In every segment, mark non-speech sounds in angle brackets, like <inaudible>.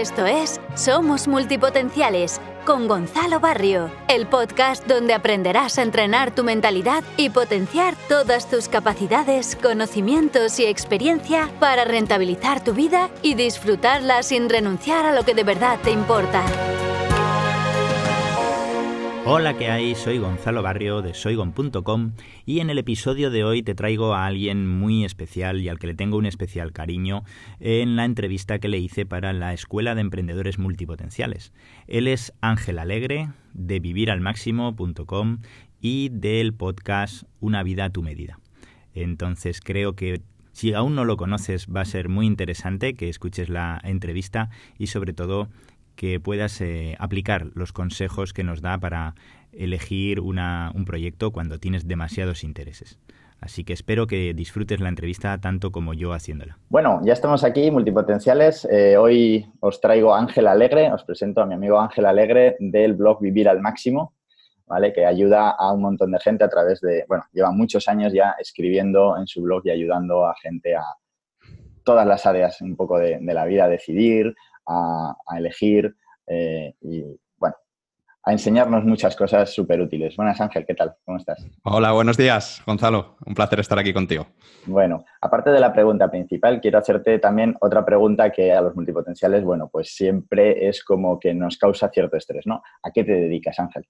Esto es Somos Multipotenciales con Gonzalo Barrio, el podcast donde aprenderás a entrenar tu mentalidad y potenciar todas tus capacidades, conocimientos y experiencia para rentabilizar tu vida y disfrutarla sin renunciar a lo que de verdad te importa. Hola, ¿qué hay? Soy Gonzalo Barrio de soygon.com y en el episodio de hoy te traigo a alguien muy especial y al que le tengo un especial cariño en la entrevista que le hice para la Escuela de Emprendedores Multipotenciales. Él es Ángel Alegre de viviralmáximo.com y del podcast Una vida a tu medida. Entonces creo que si aún no lo conoces va a ser muy interesante que escuches la entrevista y sobre todo que puedas eh, aplicar los consejos que nos da para elegir una, un proyecto cuando tienes demasiados intereses. Así que espero que disfrutes la entrevista tanto como yo haciéndola. Bueno, ya estamos aquí, multipotenciales. Eh, hoy os traigo a Ángel Alegre, os presento a mi amigo Ángel Alegre del blog Vivir al Máximo, ¿vale? que ayuda a un montón de gente a través de, bueno, lleva muchos años ya escribiendo en su blog y ayudando a gente a todas las áreas un poco de, de la vida, a decidir, a, elegir eh, y, bueno, a enseñarnos muchas cosas súper útiles. Buenas, Ángel, ¿qué tal? ¿Cómo estás? Hola, buenos días, Gonzalo. Un placer estar aquí contigo. Bueno, aparte de la pregunta principal, quiero hacerte también otra pregunta que a los multipotenciales, bueno, pues siempre es como que nos causa cierto estrés, ¿no? ¿A qué te dedicas, Ángel?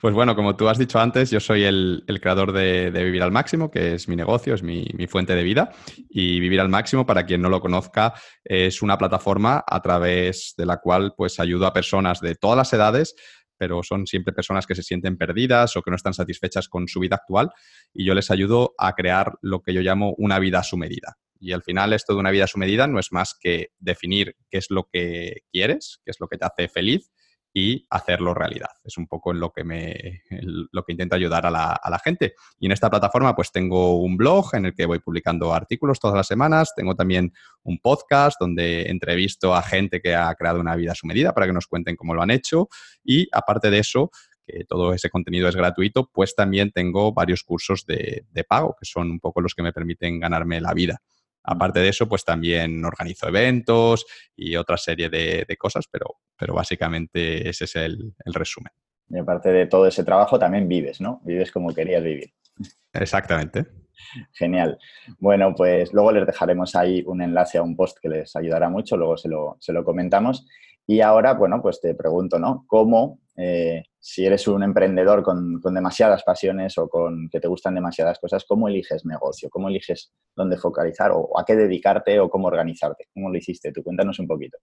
Pues bueno, como tú has dicho antes, yo soy el, creador de, Vivir al Máximo, que es mi negocio, es mi, fuente de vida. Y Vivir al Máximo, para quien no lo conozca, es una plataforma a través de la cual pues ayudo a personas de todas las edades, pero son siempre personas que se sienten perdidas o que no están satisfechas con su vida actual. Y yo les ayudo a crear lo que yo llamo una vida a su medida. Y al final esto de una vida a su medida no es más que definir qué es lo que quieres, qué es lo que te hace feliz y hacerlo realidad. Es un poco en lo que, me, lo que intento ayudar a la, a la, gente. Y en esta plataforma pues tengo un blog en el que voy publicando artículos todas las semanas, tengo también un podcast donde entrevisto a gente que ha creado una vida a su medida para que nos cuenten cómo lo han hecho y aparte de eso, que todo ese contenido es gratuito, pues también tengo varios cursos de, de pago que son un poco los que me permiten ganarme la vida. Aparte de eso, pues también organizo eventos y otra serie de, cosas, pero, pero básicamente ese es el, resumen. Y aparte de todo ese trabajo, también vives, ¿no? Vives como querías vivir. Exactamente. <laughs> Genial. Bueno, pues luego les dejaremos ahí un enlace a un post que les ayudará mucho, luego se lo, se lo comentamos. Y ahora, bueno, pues te pregunto, ¿no? ¿Cómo eh, si eres un emprendedor con, demasiadas pasiones o con que te gustan demasiadas cosas, ¿cómo eliges negocio? ¿Cómo eliges dónde focalizar o a qué dedicarte o cómo organizarte? ¿Cómo lo hiciste tú? Cuéntanos un poquito.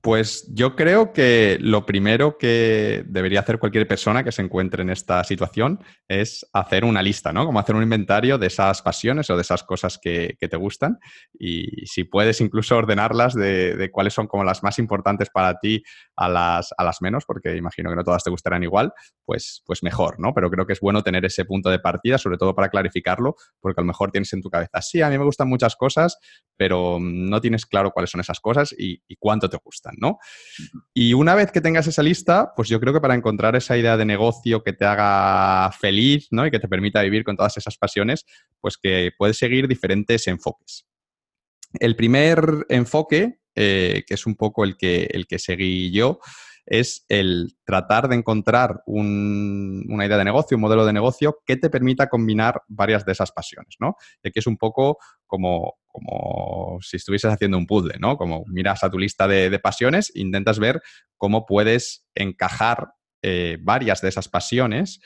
Pues yo creo que lo primero que debería hacer cualquier persona que se encuentre en esta situación es hacer una lista, ¿no? Como hacer un inventario de esas pasiones o de esas cosas que, te gustan y si puedes incluso ordenarlas de, cuáles son como las más importantes para ti a las, a las menos, porque imagino que no todas te gustarán igual, pues, pues mejor, ¿no? Pero creo que es bueno tener ese punto de partida, sobre todo para clarificarlo, porque a lo mejor tienes en tu cabeza, sí, a mí me gustan muchas cosas, pero no tienes claro cuáles son esas cosas y, y cuánto te gustan. ¿no? Y una vez que tengas esa lista, pues yo creo que para encontrar esa idea de negocio que te haga feliz, ¿no? Y que te permita vivir con todas esas pasiones, pues que puedes seguir diferentes enfoques. El primer enfoque, eh, que es un poco el que, el que seguí yo, es el tratar de encontrar una idea de negocio, un modelo de negocio que te permita combinar varias de esas pasiones, ¿no? Y aquí es un poco como, como si estuvieses haciendo un puzzle, ¿no? Como miras a tu lista de, pasiones, intentas ver cómo puedes encajar eh, varias de esas pasiones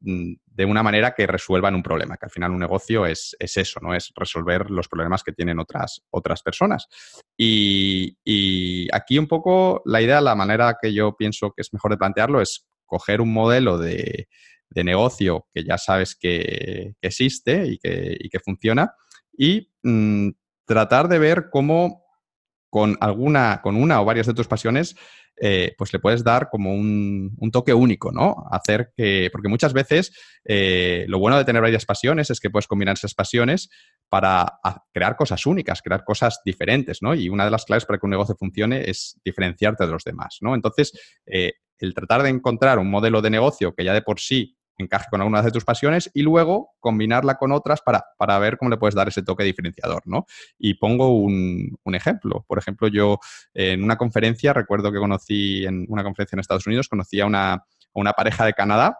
de una manera que resuelvan un problema, que al final un negocio es, eso, ¿no? Es resolver los problemas que tienen otras, otras personas. Y, aquí un poco la idea, la manera que yo pienso que es mejor de plantearlo es coger un modelo de, negocio que ya sabes que, existe y que, funciona y mm, tratar de ver cómo con alguna, con una o varias de tus pasiones, eh, pues le puedes dar como un, toque único, ¿no? Hacer que, porque muchas veces eh, lo bueno de tener varias pasiones es que puedes combinar esas pasiones para crear cosas únicas, crear cosas diferentes, ¿no? Y una de las claves para que un negocio funcione es diferenciarte de los demás, ¿no? Entonces, eh, el tratar de encontrar un modelo de negocio que ya de por sí encaje con algunas de tus pasiones y luego combinarla con otras para, para ver cómo le puedes dar ese toque diferenciador, ¿no? Y pongo un, un ejemplo. Por ejemplo, yo en una conferencia, recuerdo que conocí en una conferencia en Estados Unidos, conocí a una, a una pareja de Canadá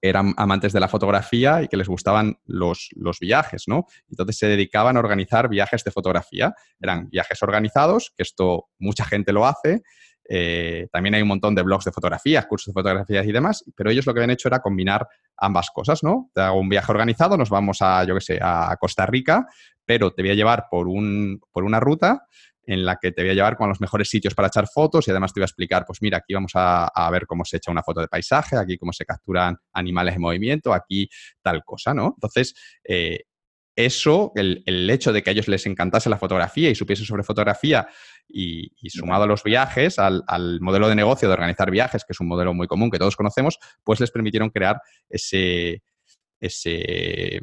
eran amantes de la fotografía y que les gustaban los, los, viajes, ¿no? Entonces se dedicaban a organizar viajes de fotografía. Eran viajes organizados, que esto mucha gente lo hace. Eh, también hay un montón de blogs de fotografías, cursos de fotografías y demás, pero ellos lo que habían hecho era combinar ambas cosas, ¿no? Te hago un viaje organizado, nos vamos a, yo qué sé, a Costa Rica, pero te voy a llevar por, un, por una ruta en la que te voy a llevar con los mejores sitios para echar fotos y además te voy a explicar, pues mira, aquí vamos a, ver cómo se echa una foto de paisaje, aquí cómo se capturan animales en movimiento, aquí tal cosa, ¿no? Entonces, eh, eso, el, hecho de que a ellos les encantase la fotografía y supiesen sobre fotografía y, sumado a los viajes, al, al, modelo de negocio de organizar viajes, que es un modelo muy común que todos conocemos, pues les permitieron crear ese, ese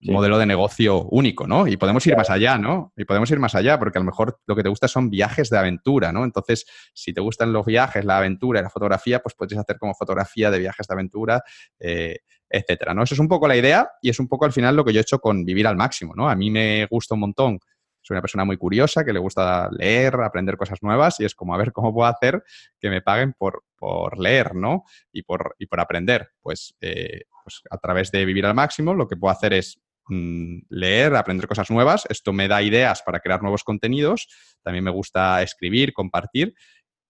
modelo de negocio único, ¿no? Y podemos ir más allá, ¿no? Y podemos ir más allá, porque a lo mejor lo que te gusta son viajes de aventura, ¿no? Entonces, si te gustan los viajes, la aventura y la fotografía, pues puedes hacer como fotografía de viajes de aventura, eh, etcétera, ¿no? Eso es un poco la idea y es un poco al final lo que yo he hecho con vivir al máximo, ¿no? A mí me gusta un montón. Soy una persona muy curiosa, que le gusta leer, aprender cosas nuevas y es como a ver cómo puedo hacer que me paguen por, por leer, ¿no? Y por, y por aprender. Pues, eh, pues a través de vivir al máximo lo que puedo hacer es Mm, leer, aprender cosas nuevas. Esto me da ideas para crear nuevos contenidos. También me gusta escribir, compartir.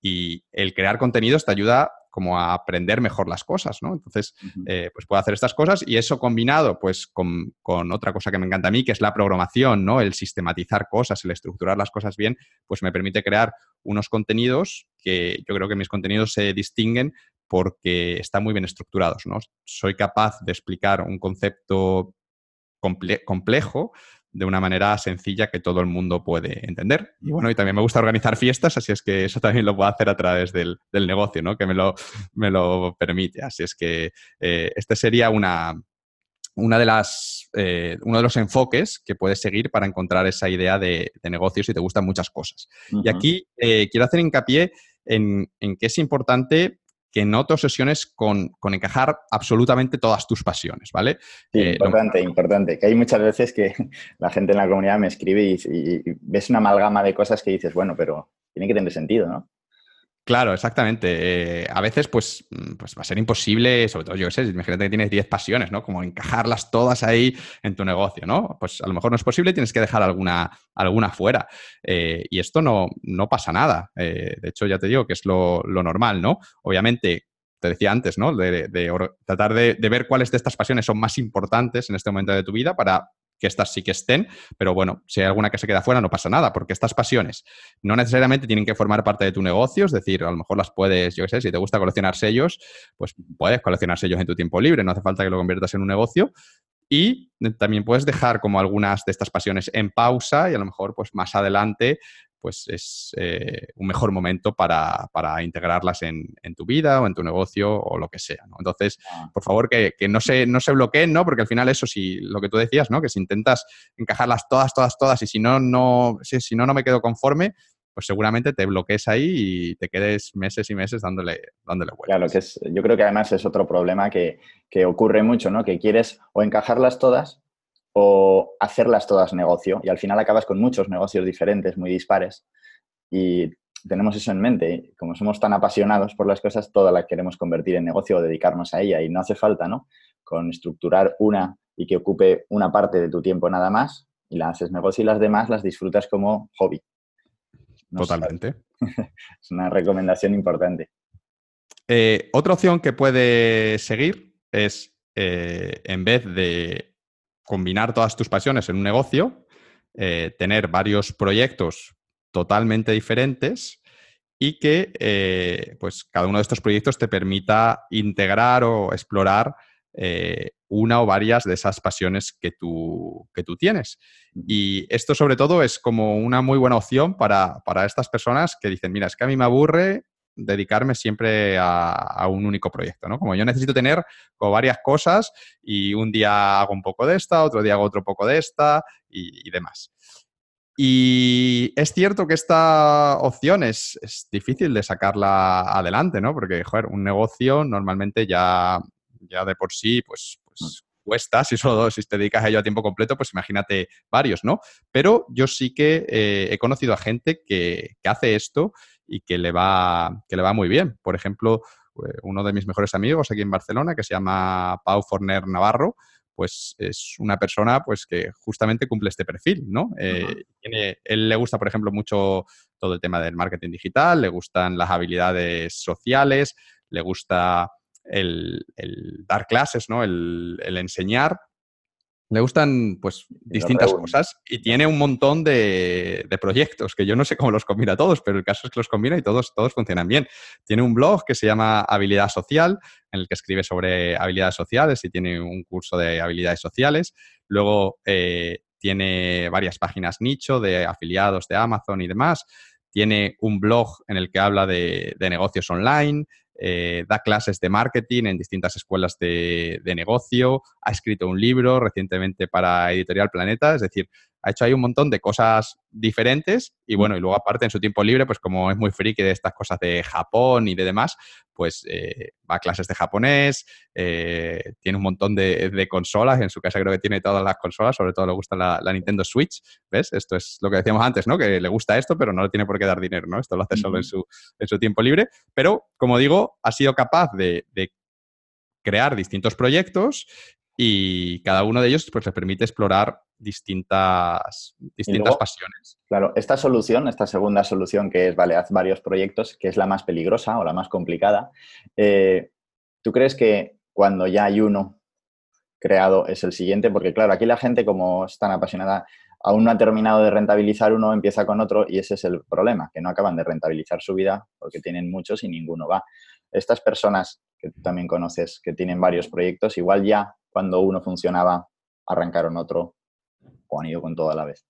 Y el crear contenidos te ayuda como a aprender mejor las cosas, ¿no? Entonces, eh, pues puedo hacer estas cosas y eso combinado, pues, con, con, otra cosa que me encanta a mí, que es la programación, ¿no? El sistematizar cosas, el estructurar las cosas bien, pues me permite crear unos contenidos que yo creo que mis contenidos se distinguen porque están muy bien estructurados, ¿no? Soy capaz de explicar un concepto complejo de una manera sencilla que todo el mundo puede entender. Y bueno, y también me gusta organizar fiestas, así es que eso también lo puedo hacer a través del, negocio, ¿no? Que me lo, me lo permite. Así es que eh, este sería una, una de las, eh, uno de los enfoques que puedes seguir para encontrar esa idea de, negocio si te gustan muchas cosas. Y aquí eh, quiero hacer hincapié en, en que es importante que no te obsesiones con, encajar absolutamente todas tus pasioes, ¿vale? Eh, importante, importante. Que hay muchas veces que <laughs> la gente en la comunidad me escribe y, y, ves una amalgama de cosas que dices, bueno, pero tiene que tener sentido, ¿no? Claro, exactamente. Eh, a veces, pues, mm, pues va a ser imposible, sobre todo yo sé, imagínate que tienes 10 pasiones, ¿no? Como encajarlas todas ahí en tu negocio, ¿no? Pues a lo mejor no es posible tienes que dejar alguna, alguna fuera. Eh, y esto no, no pasa nada. Eh, de hecho, ya te digo que es lo, normal, ¿no? Obviamente, te decía antes, ¿no? De, tratar de, de, ver cuáles de estas pasiones son más importantes en este momento de tu vida para que estas sí que estén, pero bueno, si hay alguna que se queda fuera no pasa nada, porque estas pasiones no necesariamente tienen que formar parte de tu negocio, es decir, a lo mejor las puedes, yo qué sé, si te gusta coleccionar sellos, pues puedes coleccionar sellos en tu tiempo libre, no hace falta que lo conviertas en un negocio. Y también puedes dejar como algunas de estas pasiones en pausa y a lo mejor pues más adelante pues es eh, un mejor momento para, integrarlas en, tu vida o en tu negocio o lo que sea. Entonces, ah. por favor, que, no, se, no se bloqueen, ¿no? Porque al final eso, si lo que tú decías, ¿no? Que si intentas encajarlas todas, todas, todas y si no, no, si, no, no me quedo conforme, pues seguramente te bloquees ahí y te quedes meses y meses dándole, dándole vueltas. Claro, que es, yo creo que además es otro problema que, que ocurre mucho, ¿no? Que quieres o encajarlas todas o hacerlas todas negocio y al final acabas con muchos negocios diferentes, muy dispares y tenemos eso en mente. Como somos tan apasionados por las cosas, todas las queremos convertir en negocio o dedicarnos a ella y no hace falta, ¿no? Con estructurar una y que ocupe una parte de tu tiempo nada más y la haces negocio y las demás las disfrutas como hobby. Totalmente. <laughs> es una recomendación importante. Eh, otra opción que puede seguir es, eh, en vez de combinar todas tus pasiones en un negocio, eh, tener varios proyectos totalmente diferentes y que eh, pues cada uno de estos proyectos te permita integrar o explorar eh, una o varias de esas pasiones que tú, que tú tienes. Y esto sobre todo es como una muy buena opción para, para estas personas que dicen, mira, es que a mí me aburre dedicarme siempre a, un único proyecto, ¿no? Como yo necesito tener varias cosas y un día hago un poco de esta, otro día hago otro poco de esta y, demás. Y es cierto que esta opción es, es, difícil de sacarla adelante, ¿no? Porque, joder, un negocio normalmente ya, ya de por sí, pues, pues cuesta, si solo si te dedicas a ello a tiempo completo, pues imagínate varios, ¿no? Pero yo sí que eh, he conocido a gente que, hace esto y que le, va, que le va muy bien. Por ejemplo, eh, uno de mis mejores amigos aquí en Barcelona, que se llama Pau Forner Navarro, pues es una persona pues que justamente cumple este perfil, ¿no? Eh, él le gusta, por ejemplo, mucho todo el tema del marketing digital, le gustan las habilidades sociales, le gusta el, dar clases, ¿no? El, enseñar. Le gustan, pues, distintas cosas y tiene un montón de, proyectos que yo no sé cómo los combina todos, pero el caso es que los combina y todos, todos funcionan bien. Tiene un blog que se llama Habilidad Social, en el que escribe sobre habilidades sociales y tiene un curso de habilidades sociales. Luego eh, tiene varias páginas nicho de afiliados de Amazon y demás. Tiene un blog en el que habla de negocios online, eh, da clases de marketing en distintas escuelas de, negocio, ha escrito un libro recientemente para Editorial Planeta, es decir, ha hecho ahí un montón de cosas diferentes y bueno, y luego aparte en su tiempo libre, pues como es muy friki de estas cosas de Japón y de demás, pues eh, va a clases de japonés, eh, tiene un montón de, consolas, en su casa creo que tiene todas las consolas, sobre todo le gusta la, Nintendo Switch, ¿ves? Esto es lo que decíamos antes, ¿no? Que le gusta esto, pero no le tiene por qué dar dinero, ¿no? Esto lo hace solo en su, en su tiempo libre, pero como digo, ha sido capaz de, de crear distintos proyectos y cada uno de ellos pues le permite explorar distintas, distintas pasiones. Claro, esta solución, esta segunda solución que es, vale, haz varios proyectos, que es la más peligrosa o la más complicada, eh, ¿tú crees que cuando ya hay uno creado es el siguiente? Porque claro, aquí la gente como es tan apasionada, aún no ha terminado de rentabilizar uno, empieza con otro y ese es el problema, que no acaban de rentabilizar su vida porque tienen muchos y ninguno va. Estas personas que tú también conoces, que tienen varios proyectos, igual ya cuando uno funcionaba, arrancaron otro o han ido con todo a la vez.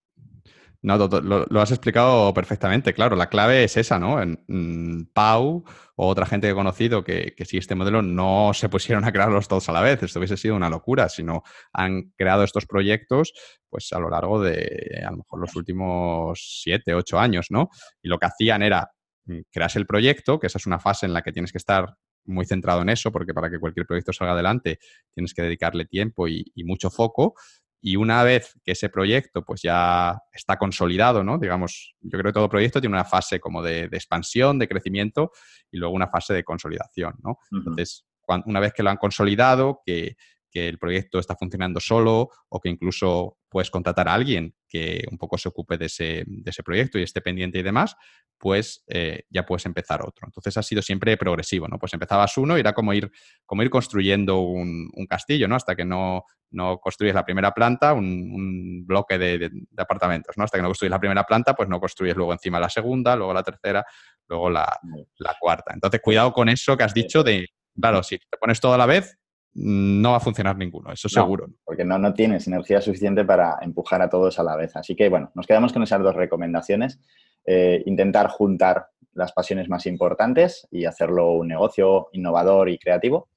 No, lo, has explicado perfectamente, claro. La clave es esa, ¿no? En, mm, Pau o otra gente que he conocido que, que sigue este modelo no se pusieron a crearlos todos a la vez. Esto hubiese sido una locura, sino han creado estos proyectos pues a lo largo de a lo mejor los últimos siete, ocho años, ¿no? Y lo que hacían era mm, crearse el proyecto, que esa es una fase en la que tienes que estar muy centrado en eso, porque para que cualquier proyecto salga adelante tienes que dedicarle tiempo y, mucho foco. Y una vez que ese proyecto pues ya está consolidado, ¿no? Digamos, yo creo que todo proyecto tiene una fase como de, expansión, de crecimiento y luego una fase de consolidación, ¿no? Entonces, una vez que lo han consolidado, que, que el proyecto está funcionando solo o que incluso puedes contratar a alguien que un poco se ocupe de ese, de ese proyecto y esté pendiente y demás, pues eh, ya puedes empezar otro. Entonces ha sido siempre progresivo, ¿no? Pues empezabas uno y era como ir, como ir construyendo un, castillo, ¿no? Hasta que no, no construyes la primera planta, un, bloque de, apartamentos, ¿no? Hasta que no construyes la primera planta, pues no construyes luego encima la segunda, luego la tercera, luego la, la cuarta. Entonces, cuidado con eso que has dicho de, claro, si te pones todo a la vez, no va a funcionar ninguno, eso seguro. Porque no, no tienes energía suficiente para empujar a todos a la vez. Así que, bueno, nos quedamos con esas dos recomendaciones. Eh, intentar juntar las pasiones más importantes y hacerlo un negocio innovador y creativo.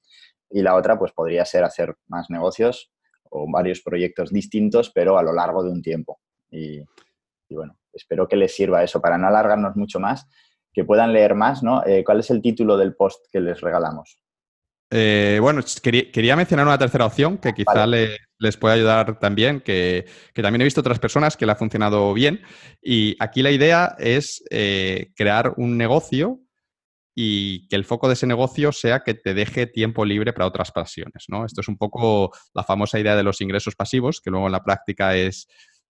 Y la otra, pues podría ser hacer más negocios o varios proyectos distintos, pero a lo largo de un tiempo. Y, bueno, espero que les sirva eso para no alargarnos mucho más, que puedan leer más, ¿no? Eh, ¿Cuál es el título del post que les regalamos? Eh, bueno, quería, mencionar una tercera opción que quizá les pueda ayudar también, que, también he visto otras personas que le ha funcionado bien. Y aquí la idea es eh, crear un negocio y que el foco de ese negocio sea que te deje tiempo libre para otras pasiones. ¿no? Esto es un poco la famosa idea de los ingresos pasivos, que luego en la práctica es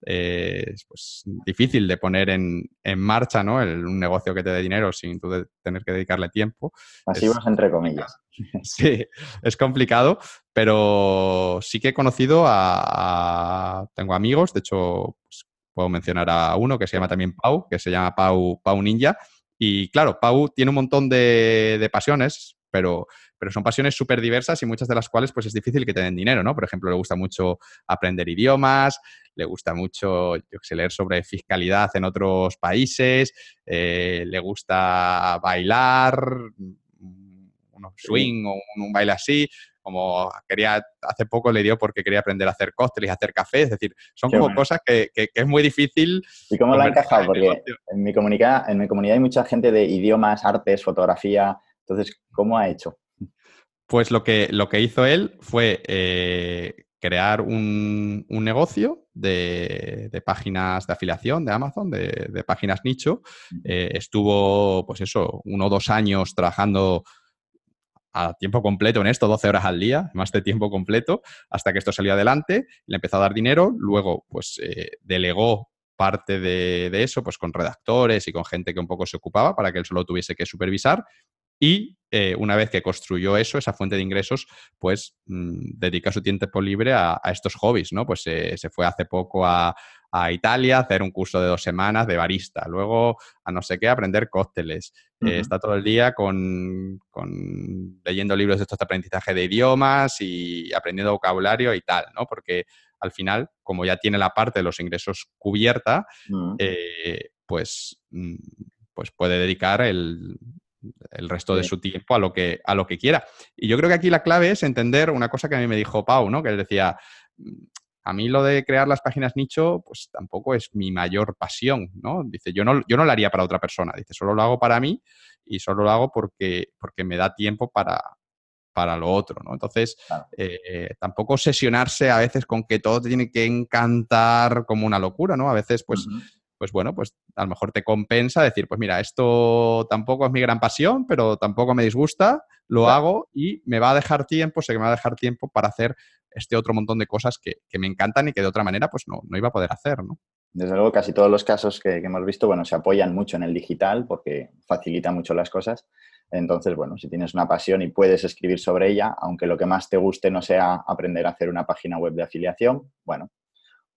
eh, pues, difícil de poner en, marcha ¿no? un negocio que te dé dinero sin tú tener que dedicarle tiempo. Pasivos entre comillas. <laughs> Sí, es complicado, pero sí que he conocido a... tengo amigos, de hecho, pues, puedo mencionar a uno que se llama también Pau, que se llama Pau, Pau Ninja. Y claro, Pau tiene un montón de, de pasiones, pero, pero son pasiones súper diversas y muchas de las cuales pues es difícil que te den dinero, ¿no? Por ejemplo, le gusta mucho aprender idiomas, le gusta mucho, yo sé, leer sobre fiscalidad en otros países, eh, le gusta bailar, un swing o un, baile así, como quería, hace poco le dio porque quería aprender a hacer cócteles, a hacer café, es decir, son como cosas que, es muy difícil. ¿Y cómo lo ha encajado? Porque en mi, comunidad, en mi comunidad hay mucha gente de idiomas, artes, fotografía, entonces, ¿cómo ha hecho? Pues lo que, lo que hizo él fue eh, crear un, negocio de, páginas de afiliación de Amazon, de, páginas nicho. Eh, estuvo, pues eso, uno o dos años trabajando a tiempo completo en esto, 12 horas al día, más de tiempo completo, hasta que esto salió adelante, le empezó a dar dinero, luego pues eh, delegó parte de, de, eso, pues con redactores y con gente que un poco se ocupaba para que él solo tuviese que supervisar y eh, una vez que construyó eso, esa fuente de ingresos, pues mm, dedica su tiempo libre a, estos hobbies, ¿no? Pues eh, se fue hace poco a, Italia a hacer un curso de dos semanas de barista, luego a no sé qué, aprender cócteles. Eh, está todo el día con, leyendo libros de estos de aprendizaje de idiomas y aprendiendo vocabulario y tal, ¿no? Porque al final, como ya tiene la parte de los ingresos cubierta, pues, mm, pues puede dedicar el, el resto de su tiempo a lo, que, a lo que quiera. Y yo creo que aquí la clave es entender una cosa que a mí me dijo Pau, ¿no? Que él decía, mm, a mí lo de crear las páginas nicho, pues tampoco es mi mayor pasión, ¿no? Dice, yo no, yo no lo haría para otra persona, dice, solo lo hago para mí y solo lo hago porque, porque me da tiempo para, para lo otro, ¿no? Entonces, eh, tampoco obsesionarse a veces con que todo tiene que encantar como una locura, ¿no? A veces, pues pues bueno, pues a lo mejor te compensa decir, pues mira, esto tampoco es mi gran pasión, pero tampoco me disgusta, lo hago y me va a dejar tiempo, sé que me va a dejar tiempo para hacer este otro montón de cosas que, me encantan y que de otra manera pues no, no iba a poder hacer, ¿no? Desde luego, casi todos los casos que, hemos visto, bueno, se apoyan mucho en el digital porque facilita mucho las cosas. Entonces, bueno, si tienes una pasión y puedes escribir sobre ella, aunque lo que más te guste no sea aprender a hacer una página web de afiliación, bueno,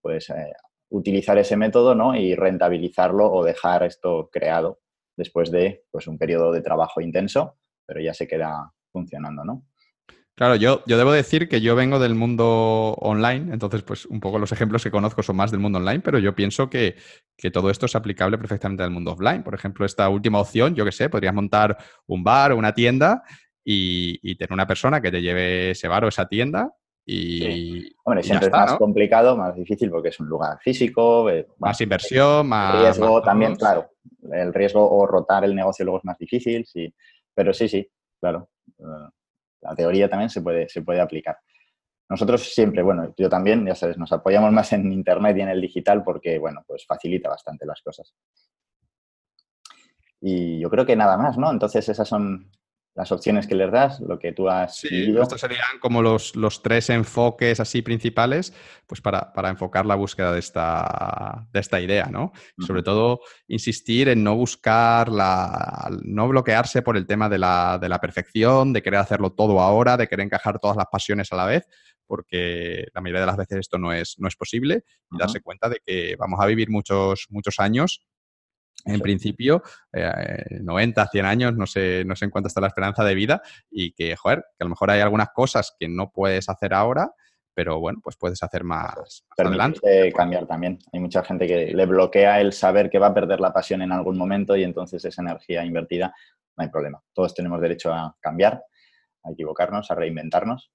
pues eh, utilizar ese método ¿no? y rentabilizarlo o dejar esto creado después de pues, un periodo de trabajo intenso, pero ya se queda funcionando, ¿no? Claro, yo, yo debo decir que yo vengo del mundo online, entonces pues un poco los ejemplos que conozco son más del mundo online, pero yo pienso que, todo esto es aplicable perfectamente al mundo offline. Por ejemplo, esta última opción, yo que sé, podrías montar un bar o una tienda y, y, tener una persona que te lleve ese bar o esa tienda y, Hombre, siempre es más complicado, más difícil porque es un lugar físico. Eh, más inversión, más. Riesgo también, claro. El riesgo o rotar el negocio luego es más difícil, sí. Pero sí, sí, claro. Eh, la teoría también se puede, se puede aplicar. Nosotros siempre, bueno, yo también, ya sabes, nos apoyamos más en Internet y en el digital porque, bueno, pues facilita bastante las cosas. Y yo creo que nada más, ¿no? Entonces esas son las opciones que les das, lo que tú has sí, estos serían como los, los, tres enfoques así principales, pues para, enfocar la búsqueda de esta, de esta idea, ¿no? Sobre todo, insistir en no buscar la, no bloquearse por el tema de la, de la perfección, de querer hacerlo todo ahora, de querer encajar todas las pasiones a la vez, porque la mayoría de las veces esto no es, no es posible, y darse cuenta de que vamos a vivir muchos, muchos años en principio, 90, eh, 100 años, no sé, no sé en cuánto está la esperanza de vida y que, joder, que a lo mejor hay algunas cosas que no puedes hacer ahora, pero bueno, pues puedes hacer más, adelante. cambiar también. Hay mucha gente que le bloquea el saber que va a perder la pasión en algún momento y entonces esa energía invertida, no hay problema. Todos tenemos derecho a cambiar, a equivocarnos, a reinventarnos.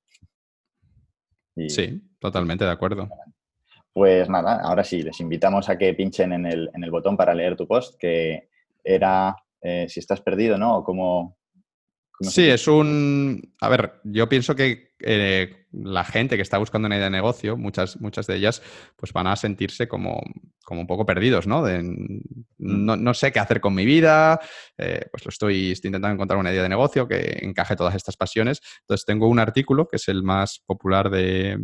Sí, totalmente de acuerdo. Pues nada, ahora sí, les invitamos a que pinchen en el, en el botón para leer tu post, que era eh, si estás perdido, ¿no? O cómo, sí, es un... A ver, yo pienso que eh, la gente que está buscando una idea de negocio, muchas, muchas de ellas, pues van a sentirse como, como un poco perdidos, ¿no? De, mm. no, sé qué hacer con mi vida, eh, pues lo estoy, estoy, intentando encontrar una idea de negocio que encaje todas estas pasiones. Entonces tengo un artículo, que es el más popular de,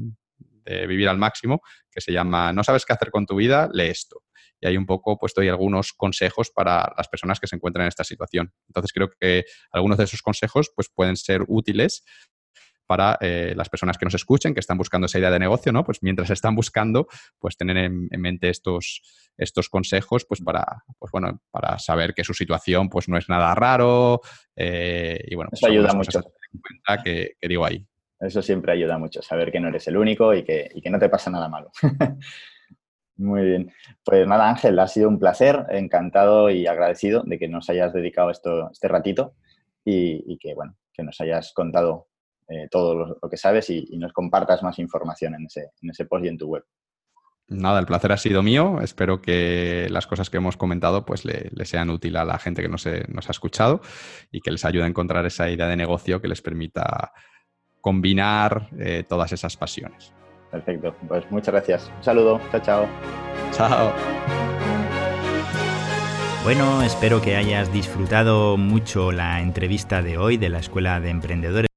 de vivir al máximo, que se llama No sabes qué hacer con tu vida, lee esto. Y hay un poco puesto ahí algunos consejos para las personas que se encuentran en esta situación. Entonces creo que algunos de esos consejos pues, pueden ser útiles para eh, las personas que nos escuchen, que están buscando esa idea de negocio, ¿no? Pues mientras están buscando, pues tener en, mente estos, estos consejos, pues para, pues bueno, para saber que su situación pues no es nada raro eh, y bueno, pues Eso ayuda mucho. En cuenta que, que digo ahí. Eso siempre ayuda mucho, saber que no eres el único y que, no te pasa nada malo. <laughs> Muy bien. Pues nada, Ángel, ha sido un placer, encantado y agradecido de que nos hayas dedicado esto, este ratito y, que, bueno, que nos hayas contado eh, todo lo, que sabes y, nos compartas más información en ese, en ese post y en tu web. Nada, el placer ha sido mío. Espero que las cosas que hemos comentado pues le, sean útiles a la gente que nos, nos, ha escuchado y que les ayude a encontrar esa idea de negocio que les permita combinar eh, todas esas pasiones. Perfecto, pues muchas gracias. Un saludo, chao, chao. Chao. Bueno, espero que hayas disfrutado mucho la entrevista de hoy de la Escuela de Emprendedores